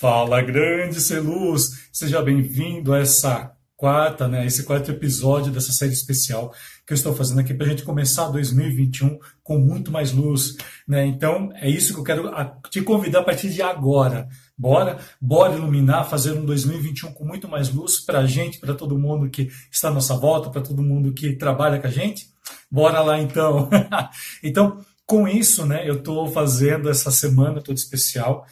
Fala, grande ser luz! Seja bem-vindo a essa quarta, né, esse quarto episódio dessa série especial que eu estou fazendo aqui para a gente começar 2021 com muito mais luz, né? Então é isso que eu quero te convidar a partir de agora. Bora, bora iluminar, fazer um 2021 com muito mais luz para a gente, para todo mundo que está à nossa volta, para todo mundo que trabalha com a gente. Bora lá então. então com isso, né, eu estou fazendo essa semana toda especial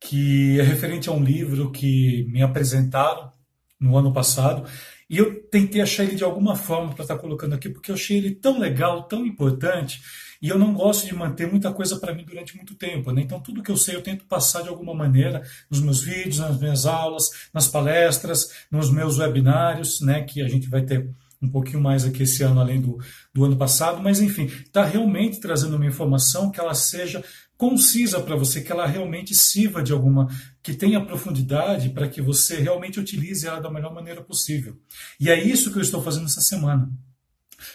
que é referente a um livro que me apresentaram no ano passado, e eu tentei achar ele de alguma forma para estar tá colocando aqui, porque eu achei ele tão legal, tão importante, e eu não gosto de manter muita coisa para mim durante muito tempo. Né? Então, tudo que eu sei eu tento passar de alguma maneira nos meus vídeos, nas minhas aulas, nas palestras, nos meus webinários, né, que a gente vai ter um pouquinho mais aqui esse ano, além do, do ano passado, mas enfim, está realmente trazendo uma informação que ela seja concisa para você, que ela realmente sirva de alguma, que tenha profundidade para que você realmente utilize ela da melhor maneira possível. E é isso que eu estou fazendo essa semana.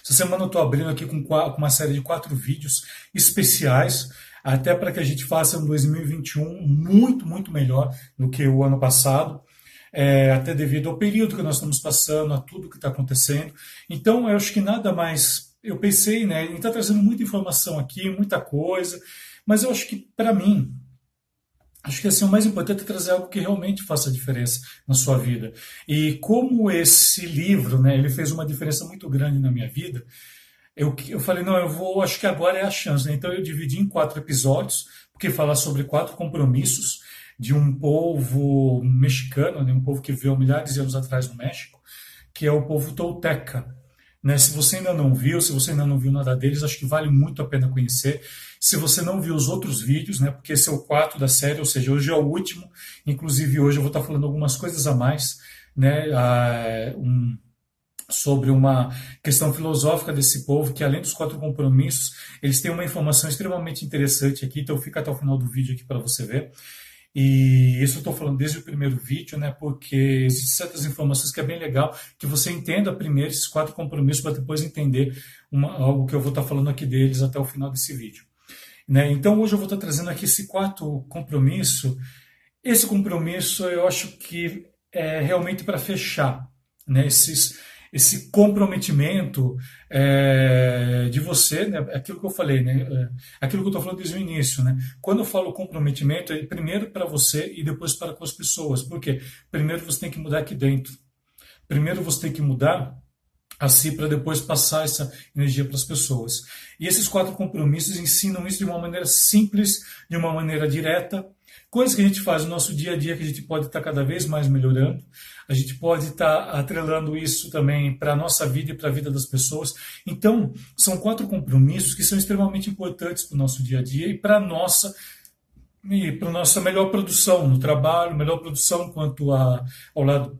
Essa semana eu estou abrindo aqui com uma série de quatro vídeos especiais, até para que a gente faça um 2021 muito, muito melhor do que o ano passado é, até devido ao período que nós estamos passando, a tudo que está acontecendo. Então, eu acho que nada mais. Eu pensei, né? Ele está trazendo muita informação aqui, muita coisa, mas eu acho que, para mim, acho que assim, o mais importante é trazer algo que realmente faça diferença na sua vida. E como esse livro, né, ele fez uma diferença muito grande na minha vida, eu, eu falei, não, eu vou, acho que agora é a chance. Né? Então eu dividi em quatro episódios, porque fala sobre quatro compromissos de um povo mexicano, né, um povo que veio milhares de anos atrás no México, que é o povo tolteca. Né? Se você ainda não viu, se você ainda não viu nada deles, acho que vale muito a pena conhecer. Se você não viu os outros vídeos, né, porque esse é o quarto da série, ou seja, hoje é o último, inclusive hoje eu vou estar falando algumas coisas a mais, né, um, sobre uma questão filosófica desse povo, que além dos quatro compromissos, eles têm uma informação extremamente interessante aqui, então fica até o final do vídeo aqui para você ver. E isso eu estou falando desde o primeiro vídeo, né? Porque existem certas informações que é bem legal que você entenda primeiro esses quatro compromissos para depois entender uma, algo que eu vou estar tá falando aqui deles até o final desse vídeo. Né? Então hoje eu vou estar tá trazendo aqui esse quarto compromisso. Esse compromisso eu acho que é realmente para fechar né? esses esse comprometimento é, de você, né, aquilo que eu falei, né, é, aquilo que eu estou falando desde o início. Né, quando eu falo comprometimento, é primeiro para você e depois para com as pessoas. Por quê? Primeiro você tem que mudar aqui dentro. Primeiro você tem que mudar a si para depois passar essa energia para as pessoas. E esses quatro compromissos ensinam isso de uma maneira simples, de uma maneira direta, coisas que a gente faz no nosso dia a dia que a gente pode estar cada vez mais melhorando. A gente pode estar atrelando isso também para a nossa vida e para a vida das pessoas. Então, são quatro compromissos que são extremamente importantes para o nosso dia a dia e para a nossa e para nossa melhor produção no trabalho, melhor produção quanto a, ao lado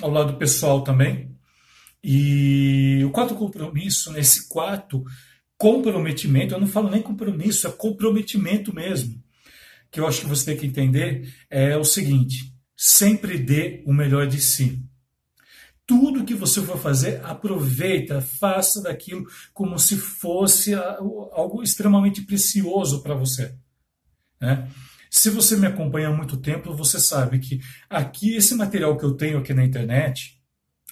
ao lado pessoal também. E o quarto compromisso, nesse quarto comprometimento, eu não falo nem compromisso, é comprometimento mesmo que eu acho que você tem que entender é o seguinte: sempre dê o melhor de si. Tudo que você for fazer, aproveita, faça daquilo como se fosse algo extremamente precioso para você. Né? Se você me acompanha há muito tempo, você sabe que aqui, esse material que eu tenho aqui na internet,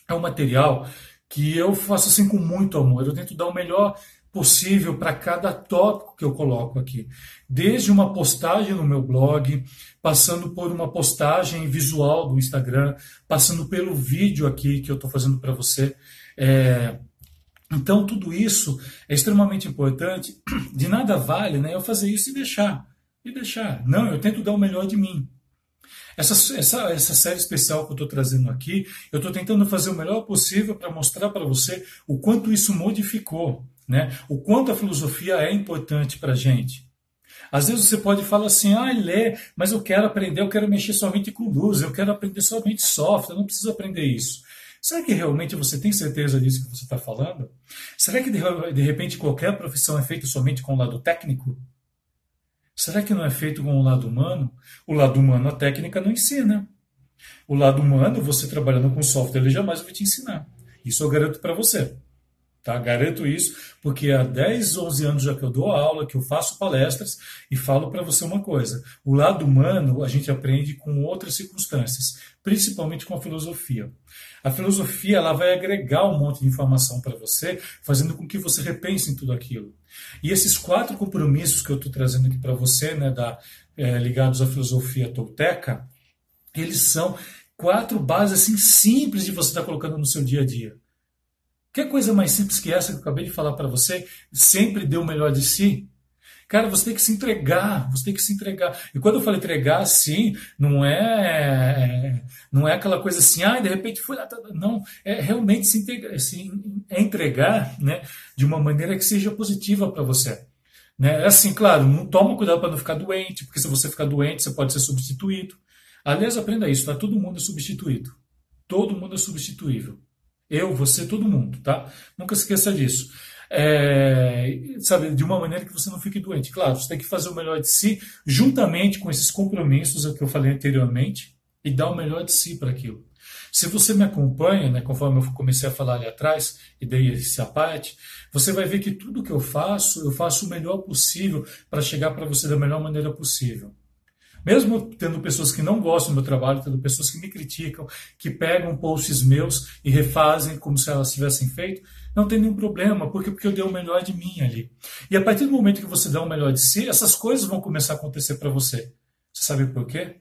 é um material que eu faço assim com muito amor. Eu tento dar o melhor possível para cada tópico que eu coloco aqui. Desde uma postagem no meu blog, passando por uma postagem visual do Instagram, passando pelo vídeo aqui que eu estou fazendo para você. É... Então, tudo isso é extremamente importante. De nada vale né, eu fazer isso e deixar. E deixar. Não, eu tento dar o melhor de mim. Essa, essa, essa série especial que eu estou trazendo aqui, eu estou tentando fazer o melhor possível para mostrar para você o quanto isso modificou né? O quanto a filosofia é importante para a gente. Às vezes você pode falar assim, ah, lê, mas eu quero aprender, eu quero mexer somente com luz, eu quero aprender somente software, eu não preciso aprender isso. Será que realmente você tem certeza disso que você está falando? Será que de repente qualquer profissão é feita somente com o lado técnico? Será que não é feito com o lado humano? O lado humano a técnica não ensina. O lado humano, você trabalhando com software, ele jamais vai te ensinar. Isso eu garanto para você. Tá? Garanto isso, porque há 10, 11 anos já que eu dou aula, que eu faço palestras e falo para você uma coisa: o lado humano a gente aprende com outras circunstâncias, principalmente com a filosofia. A filosofia ela vai agregar um monte de informação para você, fazendo com que você repense em tudo aquilo. E esses quatro compromissos que eu estou trazendo aqui para você, né, da, é, ligados à filosofia tolteca, eles são quatro bases assim simples de você estar tá colocando no seu dia a dia. Que coisa mais simples que essa que eu acabei de falar para você? Sempre dê o melhor de si. Cara, você tem que se entregar, você tem que se entregar. E quando eu falo entregar, sim, não é não é aquela coisa assim, ah, de repente foi lá, tá, tá. não, é realmente se entregar, assim, é entregar, né, de uma maneira que seja positiva para você. Né? É assim, claro, não toma cuidado para não ficar doente, porque se você ficar doente, você pode ser substituído. Aliás, aprenda isso, tá? Todo mundo é substituído. Todo mundo é substituível. Eu, você, todo mundo, tá? Nunca se esqueça disso. É, sabe, de uma maneira que você não fique doente. Claro, você tem que fazer o melhor de si, juntamente com esses compromissos que eu falei anteriormente, e dar o melhor de si para aquilo. Se você me acompanha, né, conforme eu comecei a falar ali atrás, e dei esse parte, você vai ver que tudo que eu faço, eu faço o melhor possível para chegar para você da melhor maneira possível. Mesmo tendo pessoas que não gostam do meu trabalho, tendo pessoas que me criticam, que pegam posts meus e refazem como se elas tivessem feito, não tem nenhum problema, porque, porque eu dei o melhor de mim ali. E a partir do momento que você dá o melhor de si, essas coisas vão começar a acontecer para você. Você sabe por quê?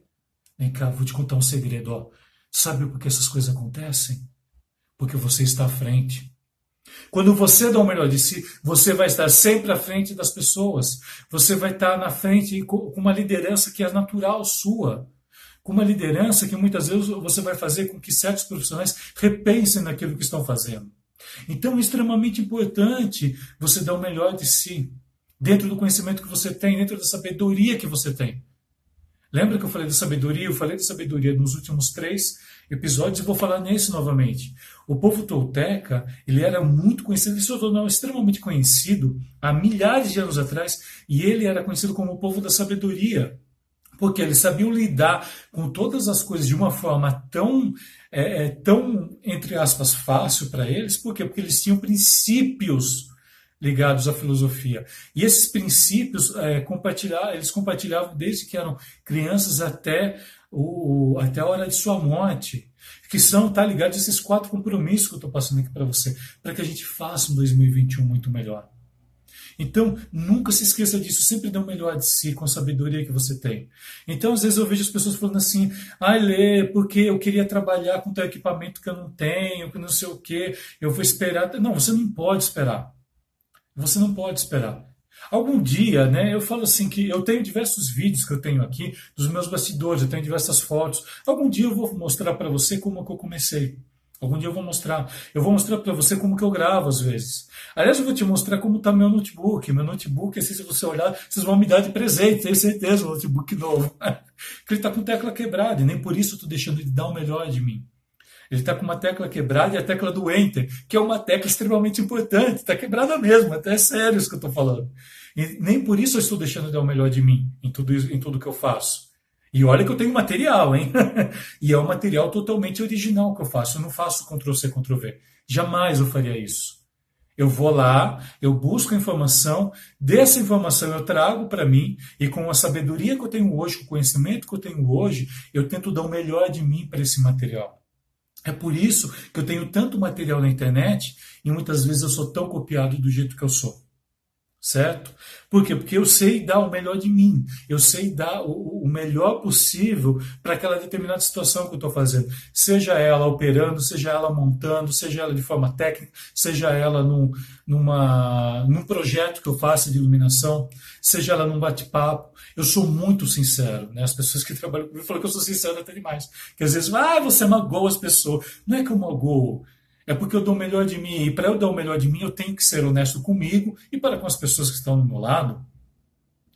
Vem cá, vou te contar um segredo. Ó. Sabe por que essas coisas acontecem? Porque você está à frente. Quando você dá o melhor de si, você vai estar sempre à frente das pessoas. Você vai estar na frente com uma liderança que é natural sua. Com uma liderança que muitas vezes você vai fazer com que certos profissionais repensem naquilo que estão fazendo. Então é extremamente importante você dar o melhor de si, dentro do conhecimento que você tem, dentro da sabedoria que você tem. Lembra que eu falei da sabedoria? Eu falei da sabedoria nos últimos três episódios e vou falar nesse novamente. O povo tolteca, ele era muito conhecido, ele se tornou extremamente conhecido há milhares de anos atrás, e ele era conhecido como o povo da sabedoria. Porque eles sabiam lidar com todas as coisas de uma forma tão, é tão entre aspas, fácil para eles. Por quê? Porque eles tinham princípios ligados à filosofia. E esses princípios é, compartilhar, eles compartilhavam desde que eram crianças até, o, até a hora de sua morte, que são tá ligados a esses quatro compromissos que eu estou passando aqui para você, para que a gente faça um 2021 muito melhor. Então, nunca se esqueça disso, sempre dê o melhor de si com a sabedoria que você tem. Então, às vezes eu vejo as pessoas falando assim: ai, Lê, porque eu queria trabalhar com tal equipamento que eu não tenho, que não sei o quê, eu vou esperar. Não, você não pode esperar. Você não pode esperar. Algum dia, né, eu falo assim que eu tenho diversos vídeos que eu tenho aqui dos meus bastidores, eu tenho diversas fotos. Algum dia eu vou mostrar para você como que eu comecei. Algum dia eu vou mostrar. Eu vou mostrar para você como que eu gravo às vezes. Aliás, eu vou te mostrar como está meu notebook. Meu notebook, assim, se você olhar, vocês vão me dar de presente, tenho certeza, um notebook novo. Porque ele está com tecla quebrada, e nem por isso eu estou deixando de dar o melhor de mim. Ele está com uma tecla quebrada e a tecla do Enter, que é uma tecla extremamente importante. Está quebrada mesmo, até é sério isso que eu estou falando. E nem por isso eu estou deixando de dar o melhor de mim em tudo, isso, em tudo que eu faço. E olha que eu tenho material, hein? e é um material totalmente original que eu faço. Eu não faço Ctrl-C, Ctrl-V. Jamais eu faria isso. Eu vou lá, eu busco informação, dessa informação eu trago para mim, e com a sabedoria que eu tenho hoje, com o conhecimento que eu tenho hoje, eu tento dar o melhor de mim para esse material. É por isso que eu tenho tanto material na internet e muitas vezes eu sou tão copiado do jeito que eu sou. Certo? Por quê? Porque eu sei dar o melhor de mim, eu sei dar o, o melhor possível para aquela determinada situação que eu estou fazendo. Seja ela operando, seja ela montando, seja ela de forma técnica, seja ela num, numa, num projeto que eu faça de iluminação, seja ela num bate-papo. Eu sou muito sincero. Né? As pessoas que trabalham comigo falam que eu sou sincero até demais. Que às vezes, ah, você magoa as pessoas. Não é que eu magoo é porque eu dou o melhor de mim. E para eu dar o melhor de mim, eu tenho que ser honesto comigo e para com as pessoas que estão do meu lado.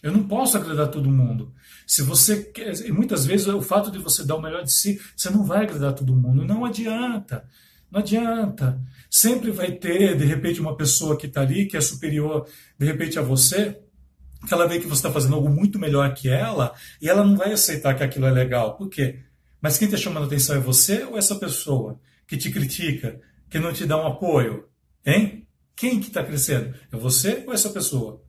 Eu não posso agradar todo mundo. Se você quer, muitas vezes o fato de você dar o melhor de si, você não vai agradar todo mundo. Não adianta. Não adianta. Sempre vai ter, de repente, uma pessoa que está ali, que é superior, de repente, a você, que ela vê que você está fazendo algo muito melhor que ela, e ela não vai aceitar que aquilo é legal. Por quê? Mas quem está chamando atenção é você ou essa pessoa que te critica, que não te dá um apoio? Hein? Quem que está crescendo? É você ou essa pessoa?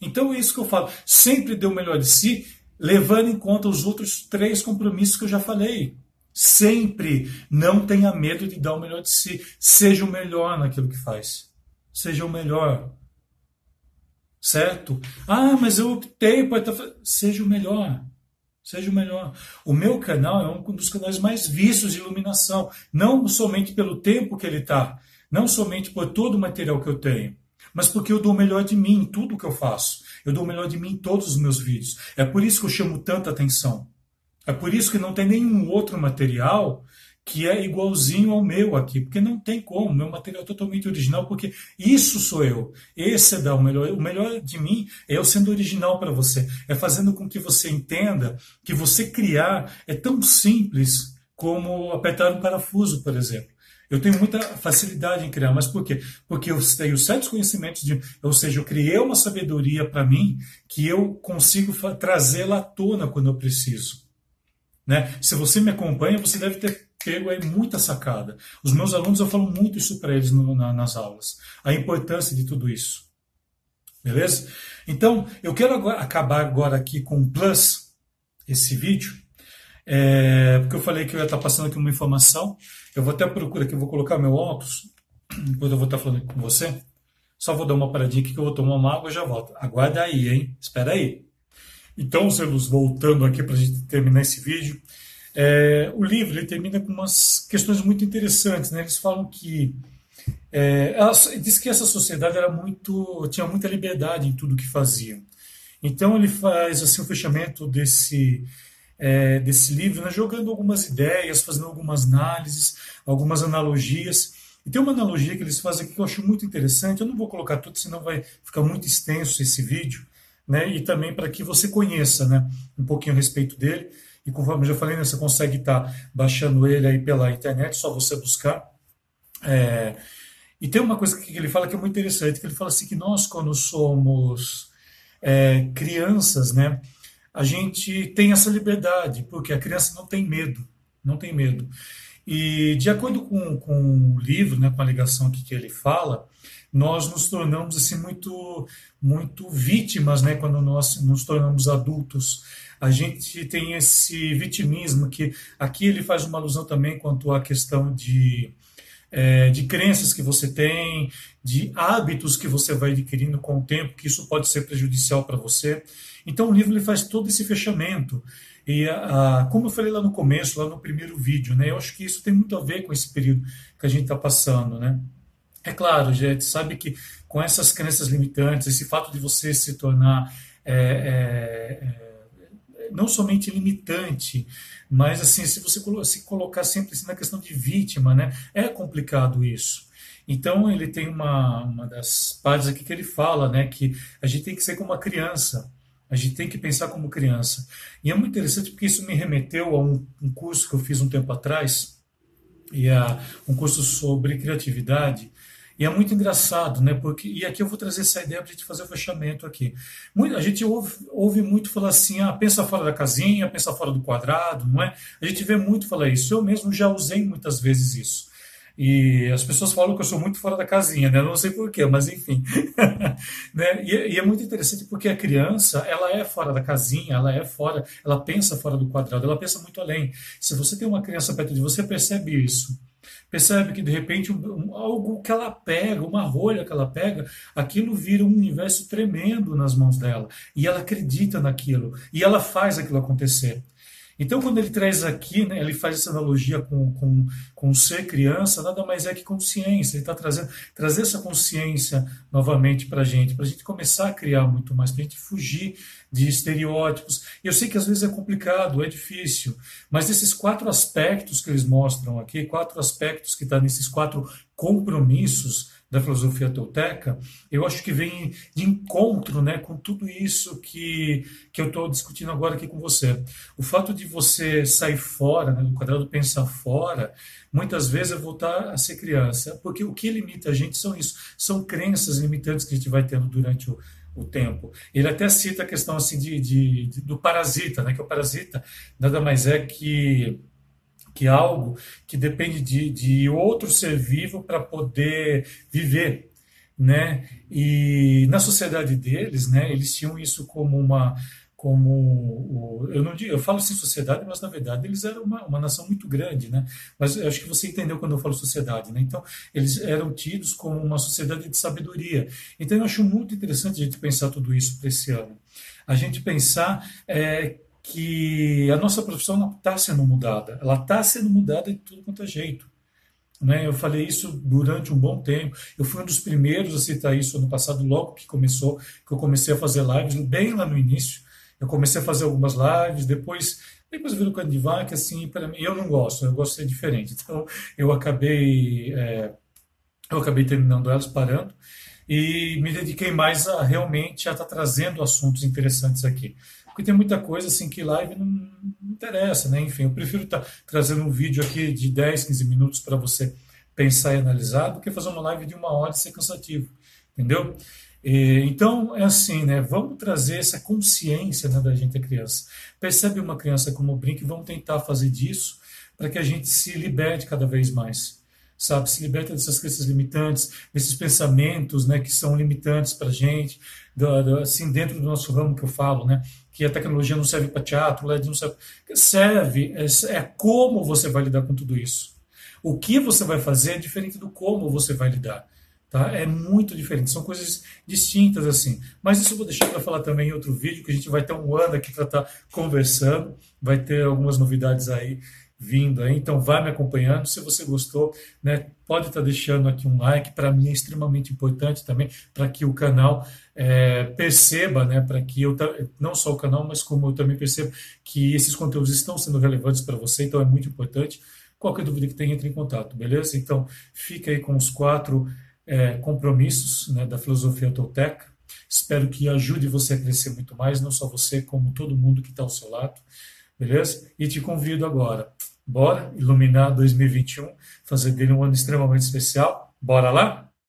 Então é isso que eu falo. Sempre dê o melhor de si, levando em conta os outros três compromissos que eu já falei. Sempre não tenha medo de dar o melhor de si. Seja o melhor naquilo que faz. Seja o melhor. Certo? Ah, mas eu optei para. Seja o melhor. Seja o melhor. O meu canal é um dos canais mais vistos de iluminação. Não somente pelo tempo que ele está, não somente por todo o material que eu tenho, mas porque eu dou o melhor de mim em tudo que eu faço. Eu dou o melhor de mim em todos os meus vídeos. É por isso que eu chamo tanta atenção. É por isso que não tem nenhum outro material que é igualzinho ao meu aqui, porque não tem como, meu material é totalmente original, porque isso sou eu. Esse é dar o melhor, o melhor de mim é eu sendo original para você, é fazendo com que você entenda que você criar é tão simples como apertar um parafuso, por exemplo. Eu tenho muita facilidade em criar, mas por quê? Porque eu tenho certos conhecimentos, de, ou seja, eu criei uma sabedoria para mim que eu consigo trazê-la à tona quando eu preciso. Né? Se você me acompanha, você deve ter pego aí muita sacada. Os meus alunos, eu falo muito isso para eles no, na, nas aulas, a importância de tudo isso. Beleza? Então, eu quero agora, acabar agora aqui com o plus, esse vídeo, é, porque eu falei que eu ia estar passando aqui uma informação. Eu vou até procurar aqui, eu vou colocar meu óculos, enquanto eu vou estar falando com você. Só vou dar uma paradinha aqui que eu vou tomar uma água e já volto. Aguarda aí, hein? Espera aí. Então, Celos, voltando aqui para a gente terminar esse vídeo. É, o livro ele termina com umas questões muito interessantes. Né? Eles falam que é, ela, diz que essa sociedade era muito tinha muita liberdade em tudo que faziam. Então ele faz assim o fechamento desse é, desse livro, né, jogando algumas ideias, fazendo algumas análises, algumas analogias. E tem uma analogia que eles fazem aqui que eu acho muito interessante. Eu não vou colocar tudo, senão vai ficar muito extenso esse vídeo, né? E também para que você conheça, né, um pouquinho a respeito dele. E conforme eu já falei, né, você consegue estar tá baixando ele aí pela internet, só você buscar. É, e tem uma coisa que ele fala que é muito interessante, que ele fala assim que nós quando somos é, crianças, né, a gente tem essa liberdade, porque a criança não tem medo, não tem medo. E de acordo com, com o livro, né, com a ligação que ele fala, nós nos tornamos assim muito muito vítimas, né, quando nós nos tornamos adultos. A gente tem esse vitimismo que aqui ele faz uma alusão também quanto à questão de é, de crenças que você tem, de hábitos que você vai adquirindo com o tempo, que isso pode ser prejudicial para você. Então o livro ele faz todo esse fechamento. E a, como eu falei lá no começo, lá no primeiro vídeo, né, eu acho que isso tem muito a ver com esse período que a gente está passando. Né? É claro, gente sabe que com essas crenças limitantes, esse fato de você se tornar é, é, é, não somente limitante, mas assim, se você se colocar sempre assim, na questão de vítima, né, é complicado isso. Então ele tem uma, uma das partes aqui que ele fala, né, que a gente tem que ser como uma criança. A gente tem que pensar como criança. E é muito interessante porque isso me remeteu a um, um curso que eu fiz um tempo atrás, e a um curso sobre criatividade. E é muito engraçado, né? Porque, e aqui eu vou trazer essa ideia para a gente fazer o fechamento aqui. Muito, a gente ouve, ouve, muito falar assim, ah, pensa fora da casinha, pensa fora do quadrado, não é? A gente vê muito falar isso. Eu mesmo já usei muitas vezes isso. E as pessoas falam que eu sou muito fora da casinha, né? Não sei porquê, mas enfim. né? E, e, é muito interessante porque a criança, ela é fora da casinha, ela é fora, ela pensa fora do quadrado, ela pensa muito além. Se você tem uma criança perto de você, percebe isso. Percebe que de repente um, algo que ela pega, uma rolha que ela pega, aquilo vira um universo tremendo nas mãos dela. E ela acredita naquilo. E ela faz aquilo acontecer. Então, quando ele traz aqui, né, ele faz essa analogia com, com, com ser criança, nada mais é que consciência. Ele está trazendo trazer essa consciência novamente para a gente, para a gente começar a criar muito mais, para a gente fugir de estereótipos. E eu sei que às vezes é complicado, é difícil, mas esses quatro aspectos que eles mostram aqui, quatro aspectos que estão tá nesses quatro compromissos, da filosofia tolteca, eu acho que vem de encontro né, com tudo isso que, que eu estou discutindo agora aqui com você. O fato de você sair fora, né, do quadrado pensar fora, muitas vezes é voltar a ser criança, porque o que limita a gente são isso, são crenças limitantes que a gente vai tendo durante o, o tempo. Ele até cita a questão assim de, de, de, do parasita, né? que o parasita nada mais é que que algo que depende de, de outro ser vivo para poder viver. né? E na sociedade deles, né, eles tinham isso como uma como eu não digo, eu falo assim sociedade, mas na verdade eles eram uma, uma nação muito grande, né? Mas eu acho que você entendeu quando eu falo sociedade, né? Então eles eram tidos como uma sociedade de sabedoria. Então eu acho muito interessante a gente pensar tudo isso para esse ano. A gente pensar é, que a nossa profissão está sendo mudada, ela está sendo mudada de tudo quanto é jeito. Né? Eu falei isso durante um bom tempo. Eu fui um dos primeiros a citar isso ano passado, logo que começou, que eu comecei a fazer lives, bem lá no início. Eu comecei a fazer algumas lives, depois depois eu vi no Candivac, assim, para mim, eu não gosto, eu gosto de ser diferente. Então, eu acabei, é, eu acabei terminando elas, parando, e me dediquei mais a realmente a estar tá trazendo assuntos interessantes aqui. Porque tem muita coisa assim que live não, não interessa, né? Enfim, eu prefiro estar tá trazendo um vídeo aqui de 10, 15 minutos para você pensar e analisar do que fazer uma live de uma hora e ser cansativo, entendeu? Então, é assim, né? Vamos trazer essa consciência né, da gente, a criança. Percebe uma criança como brinca e vamos tentar fazer disso para que a gente se liberte cada vez mais. Sabe? Se liberte dessas crenças limitantes, desses pensamentos né, que são limitantes para a gente, do, do, assim, dentro do nosso ramo que eu falo, né? Que a tecnologia não serve para teatro, o LED não serve. Serve, é, é como você vai lidar com tudo isso. O que você vai fazer é diferente do como você vai lidar. Tá? É muito diferente, são coisas distintas assim. Mas isso eu vou deixar para falar também em outro vídeo, que a gente vai ter um ano aqui para estar tá conversando, vai ter algumas novidades aí vindo aí, então vai me acompanhando. Se você gostou, né, pode estar tá deixando aqui um like, para mim é extremamente importante também, para que o canal é, perceba, né, para que eu, não só o canal, mas como eu também percebo que esses conteúdos estão sendo relevantes para você, então é muito importante. Qualquer dúvida que tenha, entre em contato, beleza? Então, fica aí com os quatro é, compromissos né, da filosofia tolteca. Espero que ajude você a crescer muito mais, não só você, como todo mundo que está ao seu lado, beleza? E te convido agora, bora iluminar 2021, fazer dele um ano extremamente especial. Bora lá?